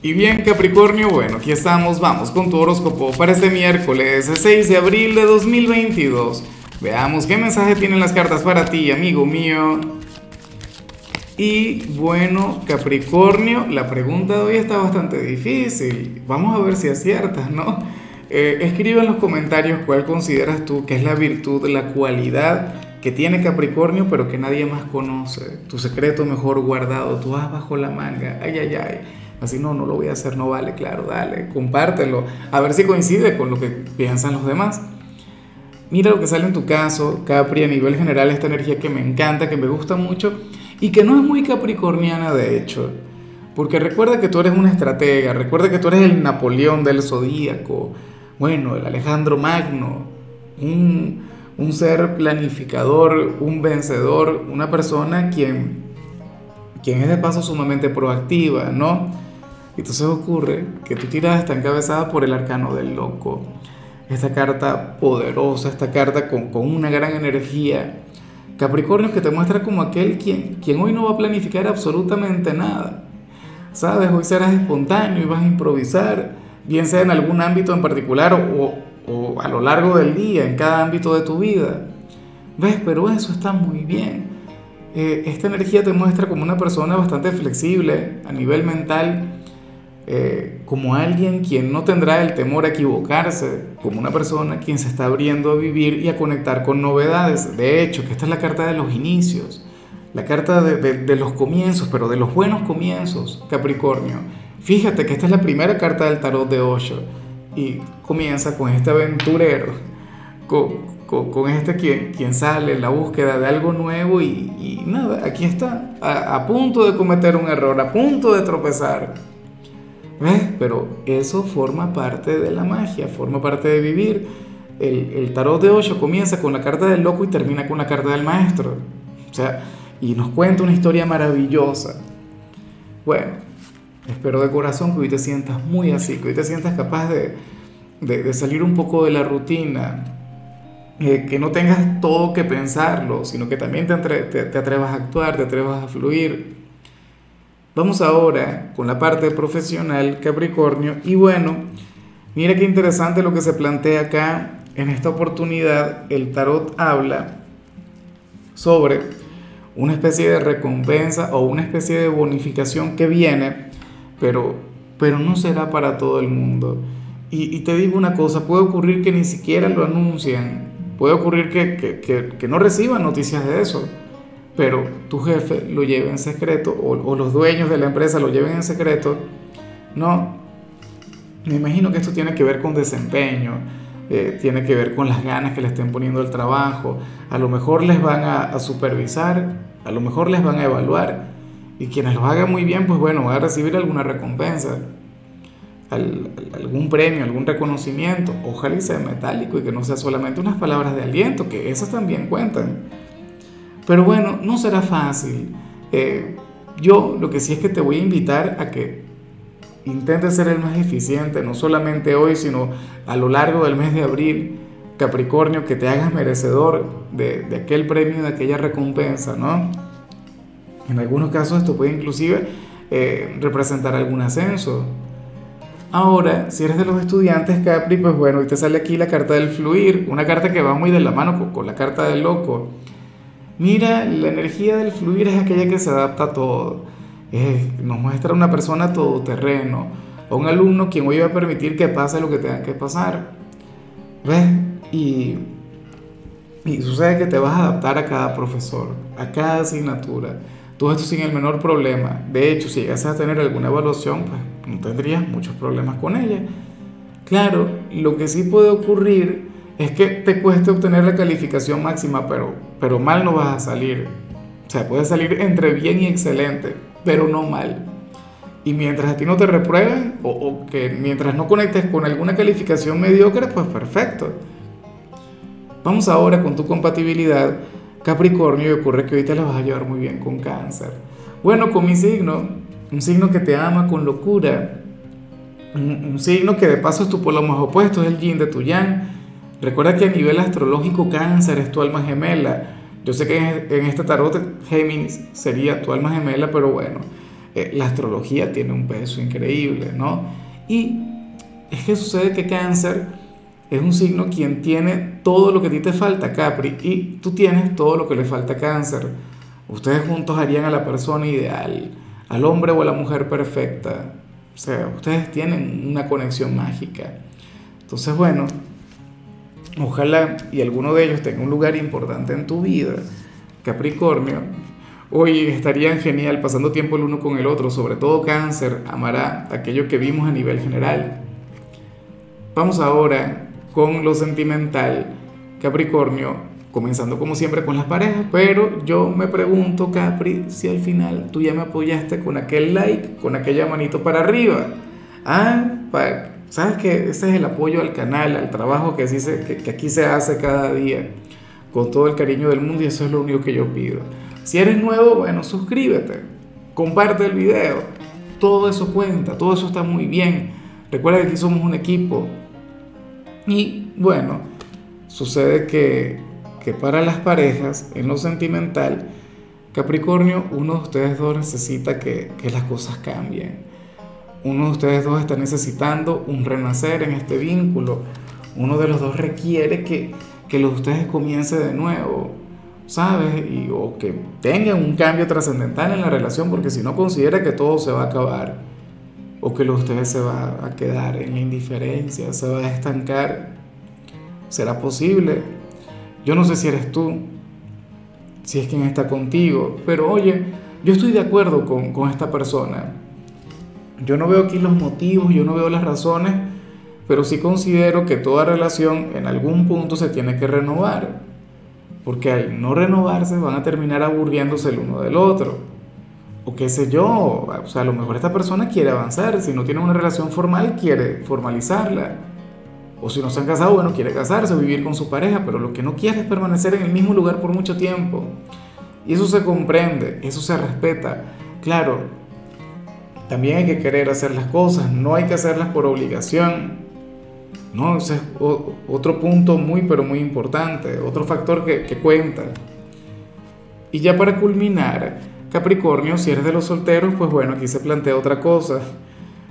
Y bien, Capricornio, bueno, aquí estamos, vamos con tu horóscopo para este miércoles 6 de abril de 2022. Veamos qué mensaje tienen las cartas para ti, amigo mío. Y bueno, Capricornio, la pregunta de hoy está bastante difícil. Vamos a ver si aciertas, ¿no? Eh, escribe en los comentarios cuál consideras tú que es la virtud, la cualidad que tiene Capricornio, pero que nadie más conoce. Tu secreto mejor guardado, tú vas bajo la manga. Ay, ay, ay. Así no, no lo voy a hacer, no vale, claro, dale, compártelo, a ver si coincide con lo que piensan los demás. Mira lo que sale en tu caso, Capri, a nivel general, esta energía que me encanta, que me gusta mucho y que no es muy capricorniana de hecho. Porque recuerda que tú eres una estratega, recuerda que tú eres el Napoleón del zodíaco, bueno, el Alejandro Magno, un, un ser planificador, un vencedor, una persona quien, quien es de paso sumamente proactiva, ¿no? Entonces ocurre que tu tirada está encabezada por el arcano del loco. Esta carta poderosa, esta carta con, con una gran energía. Capricornio que te muestra como aquel quien, quien hoy no va a planificar absolutamente nada. Sabes, hoy serás espontáneo y vas a improvisar, bien sea en algún ámbito en particular o, o a lo largo del día, en cada ámbito de tu vida. ¿Ves? Pero eso está muy bien. Eh, esta energía te muestra como una persona bastante flexible a nivel mental eh, como alguien quien no tendrá el temor a equivocarse, como una persona quien se está abriendo a vivir y a conectar con novedades. De hecho, que esta es la carta de los inicios, la carta de, los comienzos, pero de los buenos comienzos, Capricornio. Fíjate que esta es la primera carta del tarot de Osho y comienza con este aventurero, con, este quien, quien, sale en la búsqueda de algo nuevo y, nada, aquí está, a punto de cometer un error, a punto de tropezar ¿Ves? Pero eso forma parte de la magia, forma parte de vivir. El, tarot de Osho comienza con la carta del loco y termina con la carta del maestro. O sea, y nos cuenta una historia maravillosa. Bueno, espero de corazón que hoy te sientas muy así, que hoy te sientas capaz de, de salir un poco de la rutina, eh, que no tengas todo que pensarlo, sino que también te, te, te atrevas a actuar, te atrevas a fluir. Vamos ahora con la parte profesional, Capricornio. Y bueno, mira qué interesante lo que se plantea acá. En esta oportunidad, el tarot habla sobre una especie de recompensa o una especie de bonificación que viene, pero, pero no será para todo el mundo. Y, te digo una cosa, puede ocurrir que ni siquiera lo anuncian, puede ocurrir que, que, que no reciban noticias de eso pero tu jefe lo lleve en secreto o, los dueños de la empresa lo lleven en secreto, no, me imagino que esto tiene que ver con desempeño, eh, tiene que ver con las ganas que le estén poniendo al trabajo, a lo mejor les van a, supervisar, a lo mejor les van a evaluar y quienes lo hagan muy bien, pues bueno, van a recibir alguna recompensa, algún premio, algún reconocimiento, ojalá sea metálico y que no sea solamente unas palabras de aliento, que esas también cuentan. Pero bueno, no será fácil. Eh, yo lo que sí es que te voy a invitar a que intentes ser el más eficiente, no solamente hoy, sino a lo largo del mes de abril, Capricornio, que te hagas merecedor de, de aquel premio, de aquella recompensa, ¿no? En algunos casos esto puede inclusive eh, representar algún ascenso. Ahora, si eres de los estudiantes Capri, pues bueno, y te sale aquí la carta del fluir, una carta que va muy de la mano con, la carta del loco. Mira, la energía del fluir es aquella que se adapta a todo. nos muestra una persona todoterreno, o un alumno quien hoy va a permitir que pase lo que tenga que pasar. ¿Ves? Y, y sucede que te vas a adaptar a cada profesor, a cada asignatura. Todo esto sin el menor problema. De hecho, si llegas a tener alguna evaluación, pues no tendrías muchos problemas con ella. Claro, lo que sí puede ocurrir es que te cueste obtener la calificación máxima, pero, pero mal no vas a salir. O sea, puedes salir entre bien y excelente, pero no mal. Y mientras a ti no te reprueben, o, que mientras no conectes con alguna calificación mediocre, pues perfecto. Vamos ahora con tu compatibilidad, Capricornio, y ocurre que te la vas a llevar muy bien con cáncer. Bueno, con mi signo, un signo que te ama con locura, un, signo que de paso es tu polo más opuesto, es el yin de tu yang Recuerda que a nivel astrológico cáncer es tu alma gemela. Yo sé que en este tarot Géminis sería tu alma gemela, pero bueno, eh, la astrología tiene un peso increíble, ¿no? Y es que sucede que cáncer es un signo quien tiene todo lo que a ti te falta, Capri, y tú tienes todo lo que le falta cáncer. Ustedes juntos harían a la persona ideal, al hombre o a la mujer perfecta. O sea, ustedes tienen una conexión mágica. Entonces, bueno, ojalá y alguno de ellos tenga un lugar importante en tu vida, Capricornio. Hoy estarían genial pasando tiempo el uno con el otro, sobre todo cáncer, amará aquello que vimos a nivel general. Vamos ahora con lo sentimental, Capricornio, comenzando como siempre con las parejas, pero yo me pregunto, Capri, si al final tú ya me apoyaste con aquel like, con aquella manito para arriba. Ah, sabes que ese es el apoyo al canal, al trabajo que, que aquí se hace cada día, con todo el cariño del mundo y eso es lo único que yo pido. Si eres nuevo, bueno, suscríbete, comparte el video. Todo eso cuenta, todo eso está muy bien. Recuerda que aquí somos un equipo. Y bueno, sucede que, que para las parejas, en lo sentimental, Capricornio, uno de ustedes dos necesita que, que las cosas cambien. Uno de ustedes dos está necesitando un renacer en este vínculo. Uno de los dos requiere que, que los ustedes comience de nuevo ¿sabes? Y, o que tengan un cambio trascendental en la relación, porque si no considera que todo se va a acabar, o que lo ustedes se va a quedar en la indiferencia, se va a estancar, ¿será posible? Yo no sé si eres tú, si es quien está contigo, pero oye, yo estoy de acuerdo con, con esta persona. Yo no veo aquí los motivos, yo no veo las razones, pero sí considero que toda relación en algún punto se tiene que renovar porque al no renovarse van a terminar aburriéndose el uno del otro. O qué sé yo, o sea, a lo mejor esta persona quiere avanzar, si no tiene una relación formal quiere formalizarla. O si no se han casado, bueno, quiere casarse o vivir con su pareja, pero lo que no quiere es permanecer en el mismo lugar por mucho tiempo. Y eso se comprende, eso se respeta. Claro, también hay que querer hacer las cosas, no hay que hacerlas por obligación. ¿no? Ese es otro punto muy, pero muy importante, otro factor que, que cuenta. Y ya para culminar, Capricornio, si eres de los solteros, pues bueno, aquí se plantea otra cosa.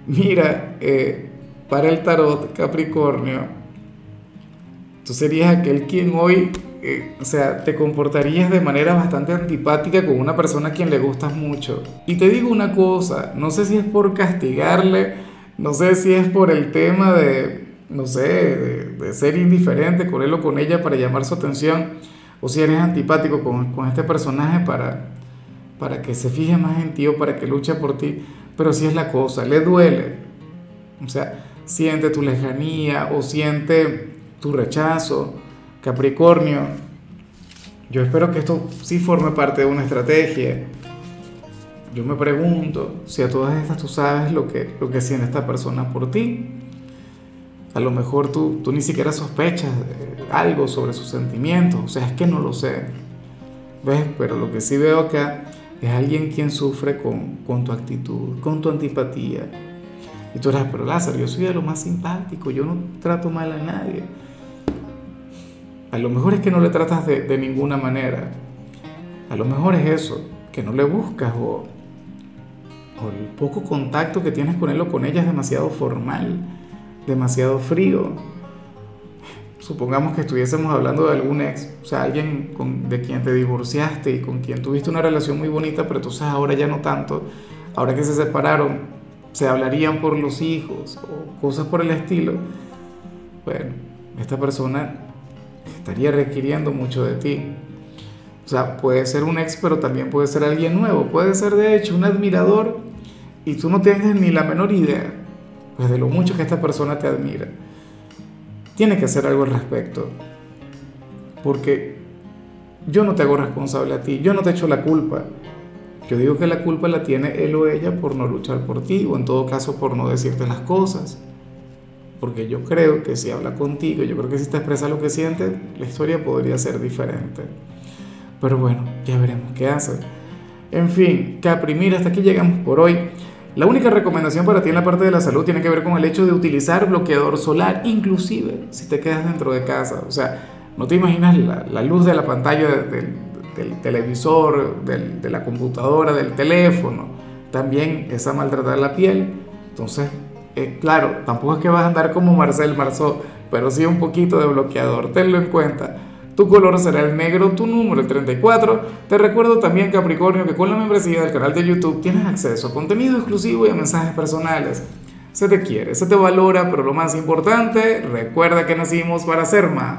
Mira, eh, para el tarot Capricornio, tú serías aquel quien hoy, eh, o sea, te comportarías de manera bastante antipática con una persona a quien le gustas mucho. Y te digo una cosa, no sé si es por castigarle, no sé si es por el tema de, no sé, de, ser indiferente con él o con ella para llamar su atención, o si eres antipático con, con, este personaje para, para que se fije más en ti o para que luche por ti, pero si es la cosa, le duele, o sea, siente tu lejanía o siente tu rechazo, Capricornio, yo espero que esto sí forme parte de una estrategia. Yo me pregunto si a todas estas tú sabes lo que, lo que siente esta persona por ti. A lo mejor tú, tú ni siquiera sospechas algo sobre sus sentimientos, o sea, es que no lo sé. ¿Ves? Pero lo que sí veo acá es alguien quien sufre con, con tu actitud, con tu antipatía. Y tú dirás, pero Lázaro, yo soy de lo más simpático, yo no trato mal a nadie. A lo mejor es que no le tratas de, de ninguna manera. A lo mejor es eso, que no le buscas o, o el poco contacto que tienes con él o con ella es demasiado formal demasiado frío. Supongamos que estuviésemos hablando de algún ex, o sea, alguien con, de quien te divorciaste y con quien tuviste una relación muy bonita, pero sabes ahora ya no tanto. Ahora que se separaron, se hablarían por los hijos o cosas por el estilo. Bueno, esta persona estaría requiriendo mucho de ti. O sea, puede ser un ex, pero también puede ser alguien nuevo. Puede ser, de hecho, un admirador y tú no tienes ni la menor idea pues de lo mucho que esta persona te admira. Tiene que hacer algo al respecto. Porque yo no te hago responsable a ti, yo no te echo la culpa. Yo digo que la culpa la tiene él o ella por no luchar por ti, o en todo caso por no decirte las cosas. Porque yo creo que si habla contigo, yo creo que si te expresa lo que siente, la historia podría ser diferente. Pero bueno, ya veremos qué hace. En fin, Capri, mira, hasta aquí llegamos por hoy. La única recomendación para ti en la parte de la salud tiene que ver con el hecho de utilizar bloqueador solar, inclusive si te quedas dentro de casa. O sea, no te imaginas la, luz de la pantalla del, televisor, de la computadora, del teléfono, también es a la piel. Entonces, eh, claro, tampoco es que vas a andar como Marcel Marceau, pero sí un poquito de bloqueador, tenlo en cuenta. Tu color será el negro, tu número el 34. Te recuerdo también, Capricornio, que con la membresía del canal de YouTube tienes acceso a contenido exclusivo y a mensajes personales. Se te quiere, se te valora, pero lo más importante, recuerda que nacimos para ser más.